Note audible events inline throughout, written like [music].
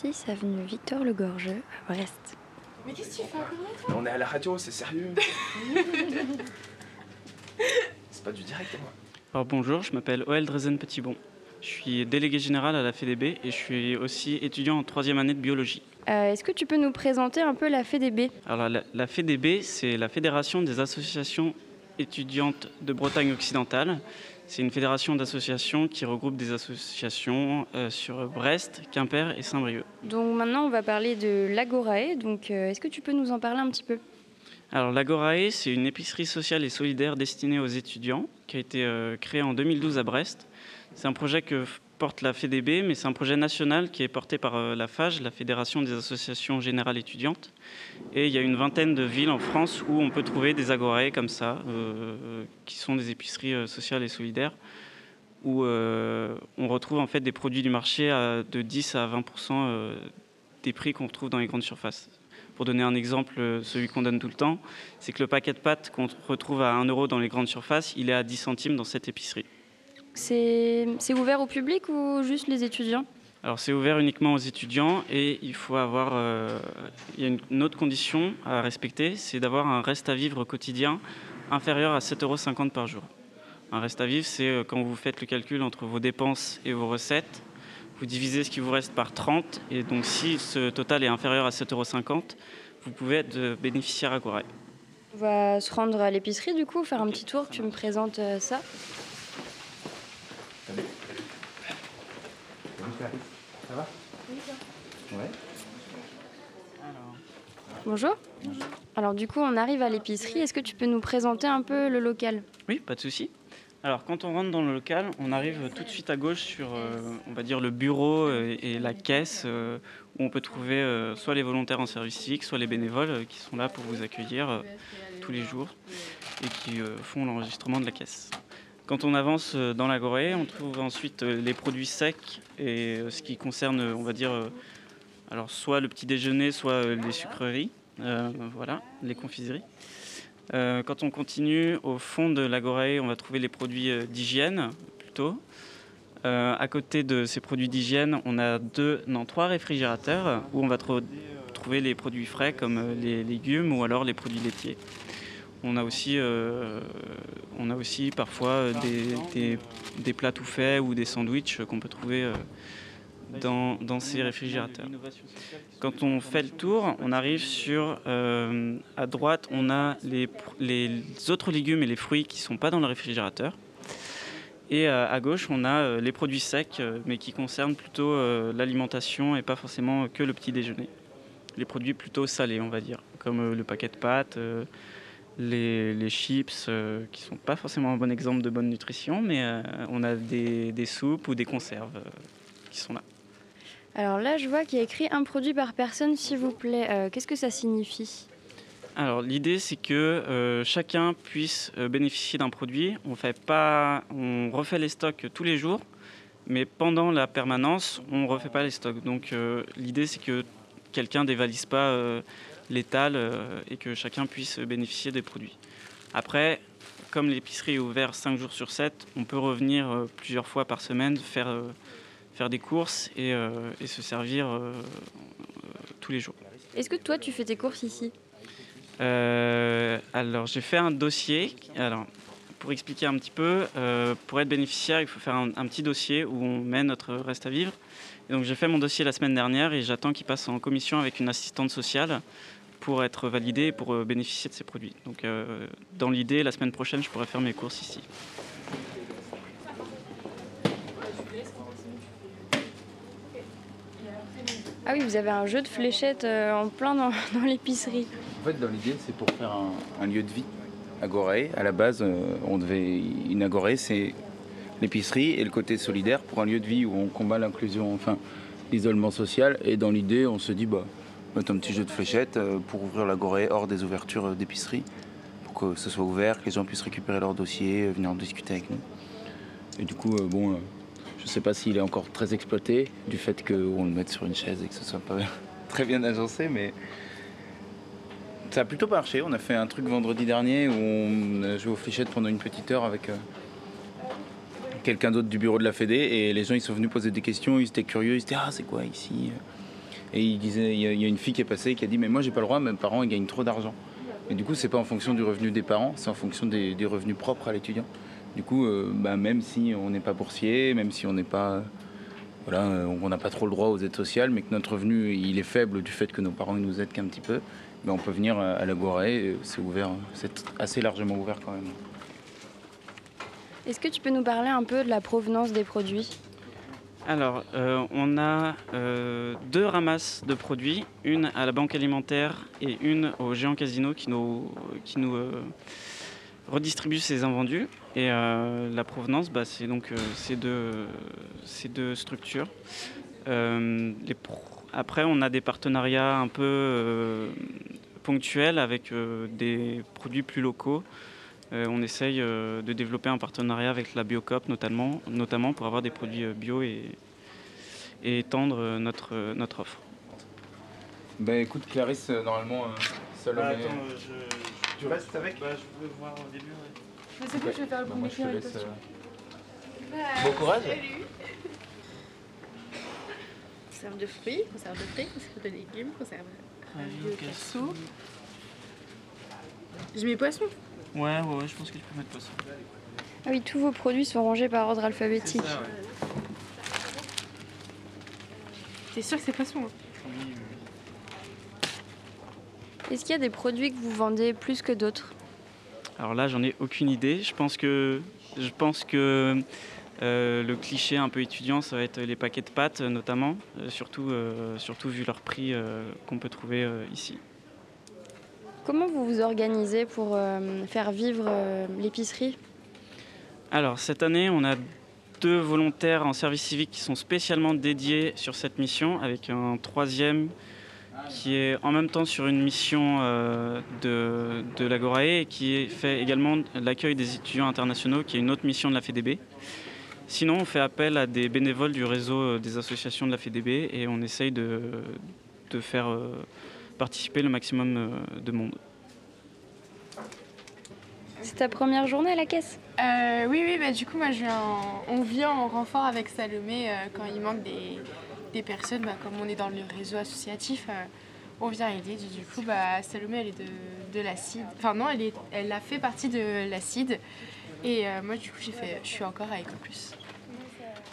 6 avenue Victor Le Gorgeux à Brest. Mais qu'est-ce que tu fais on est à la radio, c'est sérieux. [laughs] c'est pas du direct, moi. Alors bonjour, je m'appelle Oel Drezen Petitbon. Je suis délégué général à la FEDB et je suis aussi étudiant en troisième année de biologie. Euh, Est-ce que tu peux nous présenter un peu la FEDB Alors la, la FEDB, c'est la Fédération des associations étudiantes de Bretagne occidentale. C'est une fédération d'associations qui regroupe des associations euh, sur Brest, Quimper et Saint-Brieuc. Donc maintenant on va parler de l'Agorae. Donc euh, est-ce que tu peux nous en parler un petit peu? Alors l'Agorae, c'est une épicerie sociale et solidaire destinée aux étudiants qui a été euh, créée en 2012 à Brest. C'est un projet que porte la FEDB, mais c'est un projet national qui est porté par euh, la FAGE, la Fédération des associations générales étudiantes. Et il y a une vingtaine de villes en France où on peut trouver des agorae comme ça, euh, qui sont des épiceries euh, sociales et solidaires, où euh, on retrouve en fait des produits du marché à de 10 à 20% euh, des prix qu'on retrouve dans les grandes surfaces. Pour donner un exemple, euh, celui qu'on donne tout le temps, c'est que le paquet de pâtes qu'on retrouve à 1 euro dans les grandes surfaces, il est à 10 centimes dans cette épicerie. C'est ouvert au public ou juste les étudiants? Alors c'est ouvert uniquement aux étudiants et il faut avoir, euh, il y a une, autre condition à respecter, c'est d'avoir un reste à vivre quotidien inférieur à 7,50 euros par jour. Un reste à vivre, c'est euh, quand vous faites le calcul entre vos dépenses et vos recettes, vous divisez ce qui vous reste par 30 et donc si ce total est inférieur à 7,50 euros, vous pouvez être euh, bénéficiaire à Goraï. On va se rendre à l'épicerie du coup, faire un petit tour. Tu me présentes ça? Ça va Ouais. Bonjour. Alors du coup on arrive à l'épicerie. Est-ce que tu peux nous présenter un peu le local? Oui, pas de souci. Alors, quand on rentre dans le local, on arrive tout de suite à gauche sur, euh, on va dire, le bureau euh, et la caisse euh, où on peut trouver euh, soit les volontaires en service civique, soit les bénévoles euh, qui sont là pour vous accueillir euh, tous les jours et qui euh, font l'enregistrement de la caisse. Quand on avance euh, dans la Gorée, on trouve ensuite euh, les produits secs et euh, ce qui concerne, on va dire, alors soit le petit déjeuner, soit les sucreries, voilà, les confiseries. Quand on continue au fond de l'Agorae, on va trouver les produits d'hygiène plutôt. À côté de ces produits d'hygiène, on a deux, non, trois réfrigérateurs où on va tro- trouver les produits frais comme les légumes ou alors les produits laitiers. On a aussi, euh, on a aussi parfois des, plats tout faits ou des sandwichs qu'on peut trouver euh, dans, ces réfrigérateurs. Quand on fait le tour, on arrive sur euh, à droite, on a les, autres légumes et les fruits qui sont pas dans le réfrigérateur. Et à gauche, on a les produits secs, mais qui concernent plutôt l'alimentation et pas forcément que le petit déjeuner. Les produits plutôt salés, on va dire, comme le paquet de pâtes, les, les chips, euh, qui sont pas forcément un bon exemple de bonne nutrition, mais euh, on a des, des soupes ou des conserves euh, qui sont là. Alors là je vois qu'il y a écrit un produit par personne s'il vous plaît. Euh, Qu'est-ce que ça signifie? Alors l'idée c'est que chacun puisse bénéficier d'un produit. On fait pas, on refait les stocks tous les jours, mais pendant la permanence on refait pas les stocks. Donc l'idée c'est que quelqu'un dévalise pas euh, l'étal euh, et que chacun puisse bénéficier des produits. Après, comme l'épicerie est ouverte 5 jours sur 7, on peut revenir euh, plusieurs fois par semaine faire euh, faire des courses et, et se servir tous les jours. Est-ce que toi tu fais tes courses ici? Euh, alors, j'ai fait un dossier. Alors, pour expliquer un petit peu, euh, pour être bénéficiaire, il faut faire un, un petit dossier où on met notre reste à vivre. Et donc, j'ai fait mon dossier la semaine dernière et j'attends qu'il passe en commission avec une assistante sociale pour être validé et pour euh, bénéficier de ces produits. Donc, euh, dans l'idée, la semaine prochaine, je pourrais faire mes courses ici. Ah oui, vous avez un jeu de fléchettes euh, en plein dans, [laughs] dans l'épicerie. En fait, dans l'idée, c'est pour faire un, un lieu de vie. Agoré, à la base, on devait. Une agorée, c'est l'épicerie et le côté solidaire pour un lieu de vie où on combat l'inclusion, enfin, l'isolement social. Et dans l'idée, on se dit, bah, mettre un petit jeu de fléchettes euh, pour ouvrir l'agoré hors des ouvertures euh, d'épicerie, pour que ce soit ouvert, que les gens puissent récupérer leur dossier, euh, venir en discuter avec nous. Et du coup, bon, je ne sais pas s'il est encore très exploité, du fait qu'on le mette sur une chaise et que ce soit pas [laughs] très bien agencé, mais. Ça a plutôt marché. On a fait un truc vendredi dernier où on a joué aux fléchettes pendant une petite heure avec quelqu'un d'autre du bureau de la Fédé et les gens ils sont venus poser des questions, ils étaient curieux, ils étaient ah c'est quoi ici? Et il disait, il y, a, une fille qui est passée qui a dit, mais moi j'ai pas le droit, mes parents ils gagnent trop d'argent. Et du coup, c'est pas en fonction du revenu des parents, c'est en fonction des, revenus propres à l'étudiant. Du coup, euh, bah, même si on n'est pas boursier, même si on n'est pas, voilà, euh, on n'a pas trop le droit aux aides sociales, mais que notre revenu il est faible du fait que nos parents ils nous aident qu'un petit peu, ben, on peut venir à l'Agora et c'est ouvert, c'est assez largement ouvert quand même. Est-ce que tu peux nous parler un peu de la provenance des produits? Alors, euh, on a euh, deux ramasses de produits, une à la banque alimentaire et une au géant casino qui nous, euh, redistribue ces invendus. Et la provenance, bah, c'est donc ces, deux, structures. Après, on a des partenariats un peu ponctuels avec des produits plus locaux. Euh, on essaye euh, de développer un partenariat avec la Biocop notamment, notamment pour avoir des produits euh, bio et, et étendre euh, notre, euh, notre offre. Ben écoute Clarisse, euh, normalement, euh, Salomé... Tu restes avec? je voulais voir au début. Mais c'est bon, je vais faire le Bah, je invitation. euh, Bon courage Conserve de fruits, conserve de fruits, conserve de légumes, conserve de cassou. Je mets poisson. Ouais, ouais, ouais, je pense que peux mettre ça. Ah oui, tous vos produits sont rangés par ordre alphabétique. T'es sûr que c'est poisson hein Est-ce qu'il y a des produits que vous vendez plus que d'autres? Alors là, j'en ai aucune idée. Je pense que, je pense que euh, le cliché un peu étudiant, ça va être les paquets de pâtes, euh, notamment, euh, surtout, euh, surtout vu leur prix euh, qu'on peut trouver euh, ici. Comment vous vous organisez pour euh, faire vivre euh, l'épicerie? Alors cette année, on a deux volontaires en service civique qui sont spécialement dédiés sur cette mission, avec un troisième qui est en même temps sur une mission euh, de, de l'Agorae et qui fait également l'accueil des étudiants internationaux, qui est une autre mission de la FEDB. Sinon, on fait appel à des bénévoles du réseau des associations de la FEDB et on essaye de, de faire participer le maximum euh, de monde. C'est ta première journée à la caisse? Euh, oui, oui, bah, du coup, moi, je viens en- on vient en renfort avec Salomé euh, quand il manque des, des personnes. Bah, comme on est dans le réseau associatif, euh, on vient aider. Du coup, bah, Salomé, elle est de, de l'acide. Enfin, non, elle, est, elle a fait partie de l'acide. Et euh, moi, du coup, j'ai fait, je suis encore avec en plus.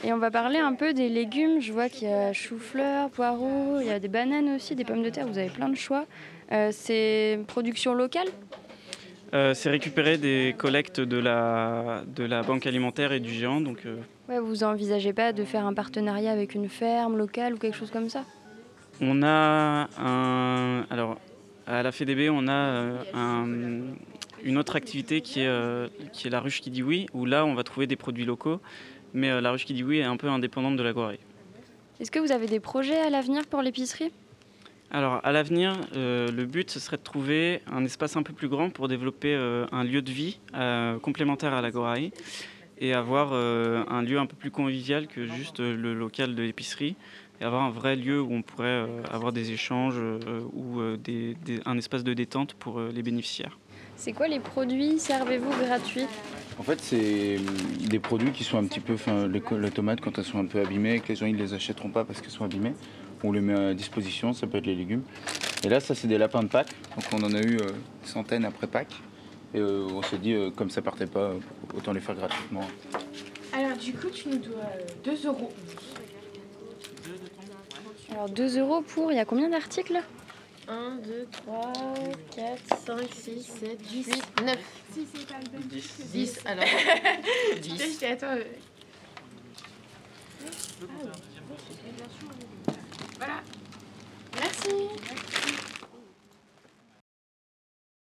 Et on va parler un peu des légumes. Je vois qu'il y a chou-fleur, poireaux, il y a des bananes aussi, des pommes de terre. Vous avez plein de choix. Euh, c'est production locale? Euh, c'est récupéré des collectes de la, de la banque alimentaire et du géant. Donc, euh, Ouais, vous envisagez pas de faire un partenariat avec une ferme locale ou quelque chose comme ça? On a un. Alors, à la FEDB, on a un- une autre activité qui est, qui est la ruche qui dit oui, où là, on va trouver des produits locaux. Mais euh, la ruche qui dit oui est un peu indépendante de la Guarée. Est-ce que vous avez des projets à l'avenir pour l'épicerie? Alors, à l'avenir, euh, le but, ce serait de trouver un espace un peu plus grand pour développer euh, un lieu de vie euh, complémentaire à l'Agoraï et avoir un lieu un peu plus convivial que juste le local de l'épicerie et avoir un vrai lieu où on pourrait avoir des échanges ou des- des- un espace de détente pour les bénéficiaires. C'est quoi les produits? Servez-vous gratuits? En fait, c'est hum, des produits qui sont un petit peu. Enfin, les, tomates, quand elles sont un peu abîmées, que les gens ils les achèteront pas parce qu'elles sont abîmées, on les met à disposition. Ça peut être les légumes. Et là, ça, c'est des lapins de Pâques. Donc, on en a eu euh, des centaines après Pâques. Et euh, on s'est dit, euh, comme ça partait pas, euh, autant les faire gratuitement. Alors, du coup, tu nous dois 2 euros. Alors 2 euros pour, il y a combien d'articles? 1, 2, 3, 4, 5, 6, 7, 10, 8, 9. Si c'est pas le 10. 10, alors. [laughs] 10. Ah voilà. Merci.